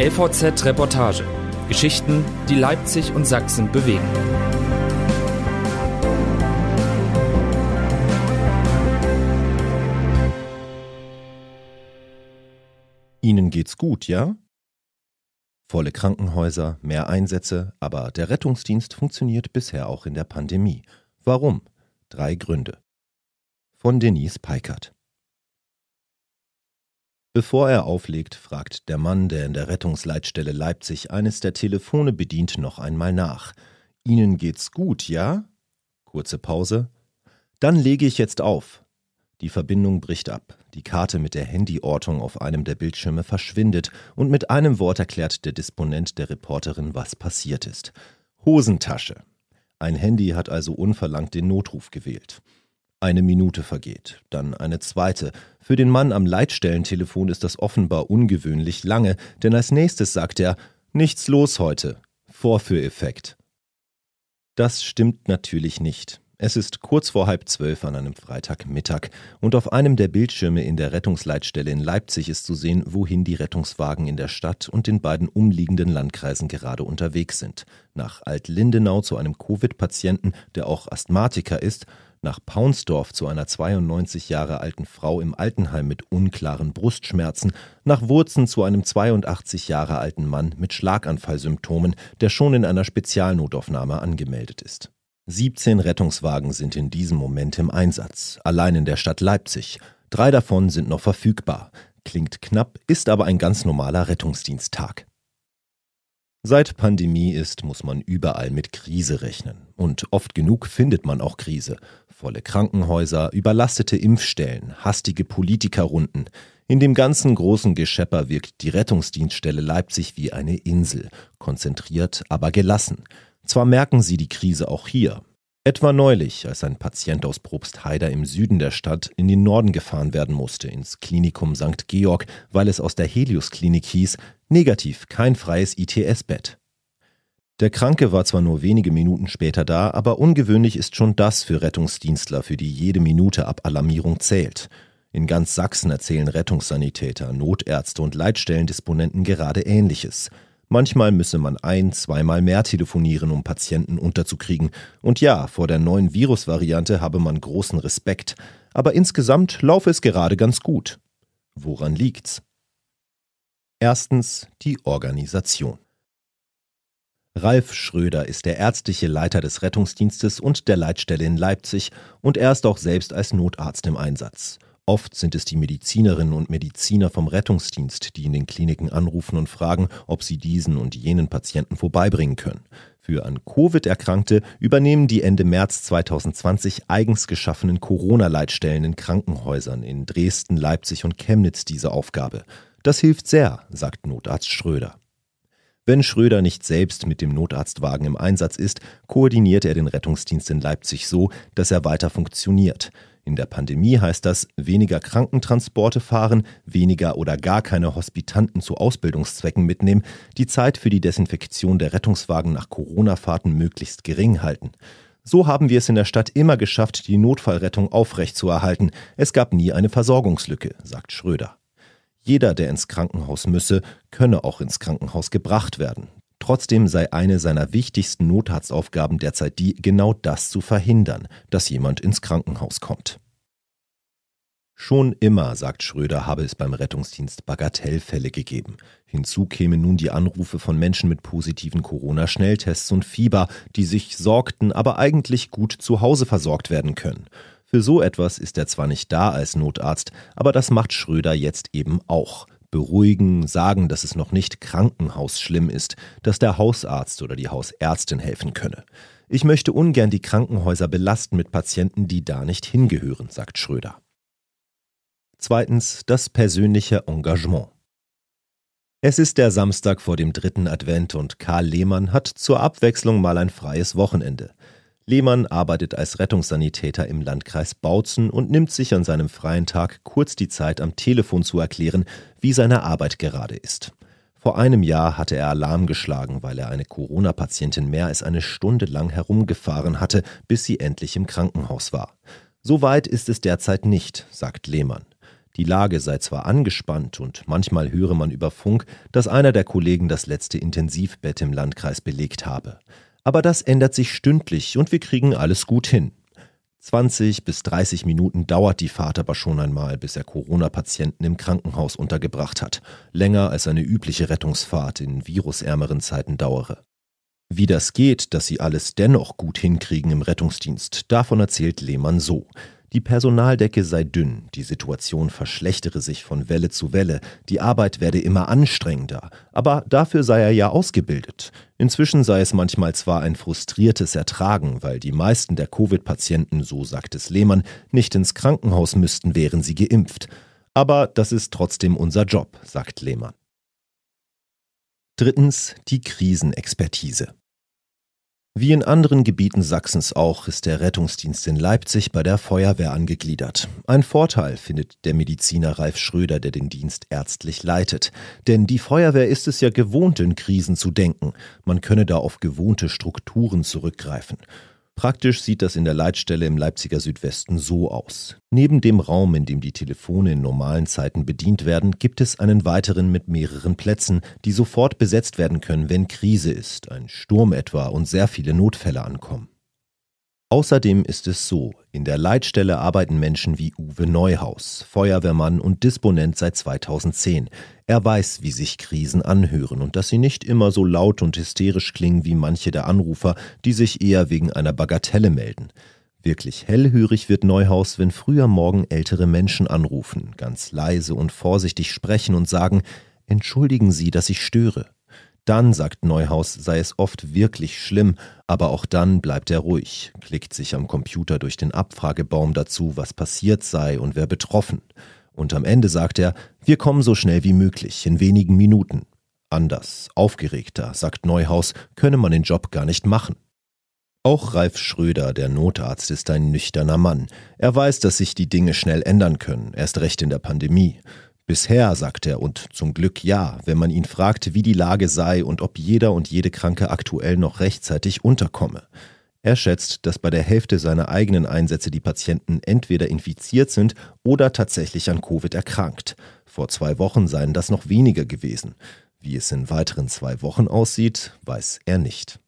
LVZ Reportage. Geschichten, die Leipzig und Sachsen bewegen. Ihnen geht's gut, ja? Volle Krankenhäuser, mehr Einsätze, aber der Rettungsdienst funktioniert bisher auch in der Pandemie. Warum? Drei Gründe. Von Denise Peikert. Bevor er auflegt, fragt der Mann, der in der Rettungsleitstelle Leipzig eines der Telefone bedient, noch einmal nach. Ihnen geht's gut, ja? Kurze Pause. Dann lege ich jetzt auf. Die Verbindung bricht ab. Die Karte mit der Handyortung auf einem der Bildschirme verschwindet und mit einem Wort erklärt der Disponent der Reporterin, was passiert ist. Hosentasche. Ein Handy hat also unverlangt den Notruf gewählt. Eine Minute vergeht, dann eine zweite. Für den Mann am Leitstellentelefon ist das offenbar ungewöhnlich lange, denn als nächstes sagt er, nichts los heute. Vorführeffekt. Das stimmt natürlich nicht. Es ist kurz vor halb zwölf an einem Freitagmittag und auf einem der Bildschirme in der Rettungsleitstelle in Leipzig ist zu sehen, wohin die Rettungswagen in der Stadt und den beiden umliegenden Landkreisen gerade unterwegs sind. Nach Alt-Lindenau zu einem Covid-Patienten, der auch Asthmatiker ist, nach Paunsdorf zu einer 92 Jahre alten Frau im Altenheim mit unklaren Brustschmerzen, nach Wurzen zu einem 82 Jahre alten Mann mit Schlaganfallsymptomen, der schon in einer Spezialnotaufnahme angemeldet ist. 17 Rettungswagen sind in diesem Moment im Einsatz, allein in der Stadt Leipzig. Drei davon sind noch verfügbar. Klingt knapp, ist aber ein ganz normaler Rettungsdiensttag. Seit Pandemie ist, muss man überall mit Krise rechnen. Und oft genug findet man auch Krise. Volle Krankenhäuser, überlastete Impfstellen, hastige Politikerrunden. In dem ganzen großen Geschepper wirkt die Rettungsdienststelle Leipzig wie eine Insel, konzentriert, aber gelassen. Zwar merken sie die Krise auch hier, Etwa neulich, als ein Patient aus Probstheider im Süden der Stadt in den Norden gefahren werden musste, ins Klinikum St. Georg, weil es aus der Helios-Klinik hieß, negativ, kein freies ITS-Bett. Der Kranke war zwar nur wenige Minuten später da, aber ungewöhnlich ist schon das für Rettungsdienstler, für die jede Minute ab Alarmierung zählt. In ganz Sachsen erzählen Rettungssanitäter, Notärzte und Leitstellendisponenten gerade Ähnliches – Manchmal müsse man ein, zweimal mehr telefonieren, um Patienten unterzukriegen. Und ja, vor der neuen Virusvariante habe man großen Respekt. Aber insgesamt laufe es gerade ganz gut. Woran liegt's? Erstens die Organisation. Ralf Schröder ist der ärztliche Leiter des Rettungsdienstes und der Leitstelle in Leipzig und er ist auch selbst als Notarzt im Einsatz. Oft sind es die Medizinerinnen und Mediziner vom Rettungsdienst, die in den Kliniken anrufen und fragen, ob sie diesen und jenen Patienten vorbeibringen können. Für an Covid Erkrankte übernehmen die Ende März 2020 eigens geschaffenen Corona-Leitstellen in Krankenhäusern in Dresden, Leipzig und Chemnitz diese Aufgabe. Das hilft sehr, sagt Notarzt Schröder. Wenn Schröder nicht selbst mit dem Notarztwagen im Einsatz ist, koordiniert er den Rettungsdienst in Leipzig so, dass er weiter funktioniert. In der Pandemie heißt das weniger Krankentransporte fahren, weniger oder gar keine Hospitanten zu Ausbildungszwecken mitnehmen, die Zeit für die Desinfektion der Rettungswagen nach Corona-Fahrten möglichst gering halten. So haben wir es in der Stadt immer geschafft, die Notfallrettung aufrechtzuerhalten. Es gab nie eine Versorgungslücke, sagt Schröder. Jeder, der ins Krankenhaus müsse, könne auch ins Krankenhaus gebracht werden. Trotzdem sei eine seiner wichtigsten Notarztaufgaben derzeit die, genau das zu verhindern, dass jemand ins Krankenhaus kommt. Schon immer, sagt Schröder, habe es beim Rettungsdienst Bagatellfälle gegeben. Hinzu kämen nun die Anrufe von Menschen mit positiven Corona-Schnelltests und Fieber, die sich sorgten, aber eigentlich gut zu Hause versorgt werden können. Für so etwas ist er zwar nicht da als Notarzt, aber das macht Schröder jetzt eben auch beruhigen, sagen, dass es noch nicht krankenhausschlimm ist, dass der Hausarzt oder die Hausärztin helfen könne. Ich möchte ungern die Krankenhäuser belasten mit Patienten, die da nicht hingehören, sagt Schröder. Zweitens das persönliche Engagement. Es ist der Samstag vor dem dritten Advent und Karl Lehmann hat zur Abwechslung mal ein freies Wochenende. Lehmann arbeitet als Rettungssanitäter im Landkreis Bautzen und nimmt sich an seinem freien Tag kurz die Zeit, am Telefon zu erklären, wie seine Arbeit gerade ist. Vor einem Jahr hatte er Alarm geschlagen, weil er eine Corona-Patientin mehr als eine Stunde lang herumgefahren hatte, bis sie endlich im Krankenhaus war. So weit ist es derzeit nicht, sagt Lehmann. Die Lage sei zwar angespannt und manchmal höre man über Funk, dass einer der Kollegen das letzte Intensivbett im Landkreis belegt habe. Aber das ändert sich stündlich und wir kriegen alles gut hin. 20 bis 30 Minuten dauert die Fahrt aber schon einmal, bis er Corona-Patienten im Krankenhaus untergebracht hat. Länger als eine übliche Rettungsfahrt in virusärmeren Zeiten dauere. Wie das geht, dass sie alles dennoch gut hinkriegen im Rettungsdienst, davon erzählt Lehmann so. Die Personaldecke sei dünn, die Situation verschlechtere sich von Welle zu Welle, die Arbeit werde immer anstrengender, aber dafür sei er ja ausgebildet. Inzwischen sei es manchmal zwar ein frustriertes Ertragen, weil die meisten der Covid-Patienten, so sagt es Lehmann, nicht ins Krankenhaus müssten, wären sie geimpft. Aber das ist trotzdem unser Job, sagt Lehmann. Drittens die Krisenexpertise. Wie in anderen Gebieten Sachsens auch ist der Rettungsdienst in Leipzig bei der Feuerwehr angegliedert. Ein Vorteil findet der Mediziner Ralf Schröder, der den Dienst ärztlich leitet. Denn die Feuerwehr ist es ja gewohnt, in Krisen zu denken. Man könne da auf gewohnte Strukturen zurückgreifen. Praktisch sieht das in der Leitstelle im Leipziger Südwesten so aus. Neben dem Raum, in dem die Telefone in normalen Zeiten bedient werden, gibt es einen weiteren mit mehreren Plätzen, die sofort besetzt werden können, wenn Krise ist, ein Sturm etwa und sehr viele Notfälle ankommen. Außerdem ist es so, in der Leitstelle arbeiten Menschen wie Uwe Neuhaus, Feuerwehrmann und Disponent seit 2010. Er weiß, wie sich Krisen anhören und dass sie nicht immer so laut und hysterisch klingen wie manche der Anrufer, die sich eher wegen einer Bagatelle melden. Wirklich hellhörig wird Neuhaus, wenn früher morgen ältere Menschen anrufen, ganz leise und vorsichtig sprechen und sagen, Entschuldigen Sie, dass ich störe. Dann, sagt Neuhaus, sei es oft wirklich schlimm, aber auch dann bleibt er ruhig, klickt sich am Computer durch den Abfragebaum dazu, was passiert sei und wer betroffen. Und am Ende sagt er, wir kommen so schnell wie möglich, in wenigen Minuten. Anders, aufgeregter, sagt Neuhaus, könne man den Job gar nicht machen. Auch Ralf Schröder, der Notarzt, ist ein nüchterner Mann. Er weiß, dass sich die Dinge schnell ändern können, erst recht in der Pandemie. Bisher, sagt er, und zum Glück ja, wenn man ihn fragt, wie die Lage sei und ob jeder und jede Kranke aktuell noch rechtzeitig unterkomme. Er schätzt, dass bei der Hälfte seiner eigenen Einsätze die Patienten entweder infiziert sind oder tatsächlich an Covid erkrankt. Vor zwei Wochen seien das noch weniger gewesen. Wie es in weiteren zwei Wochen aussieht, weiß er nicht.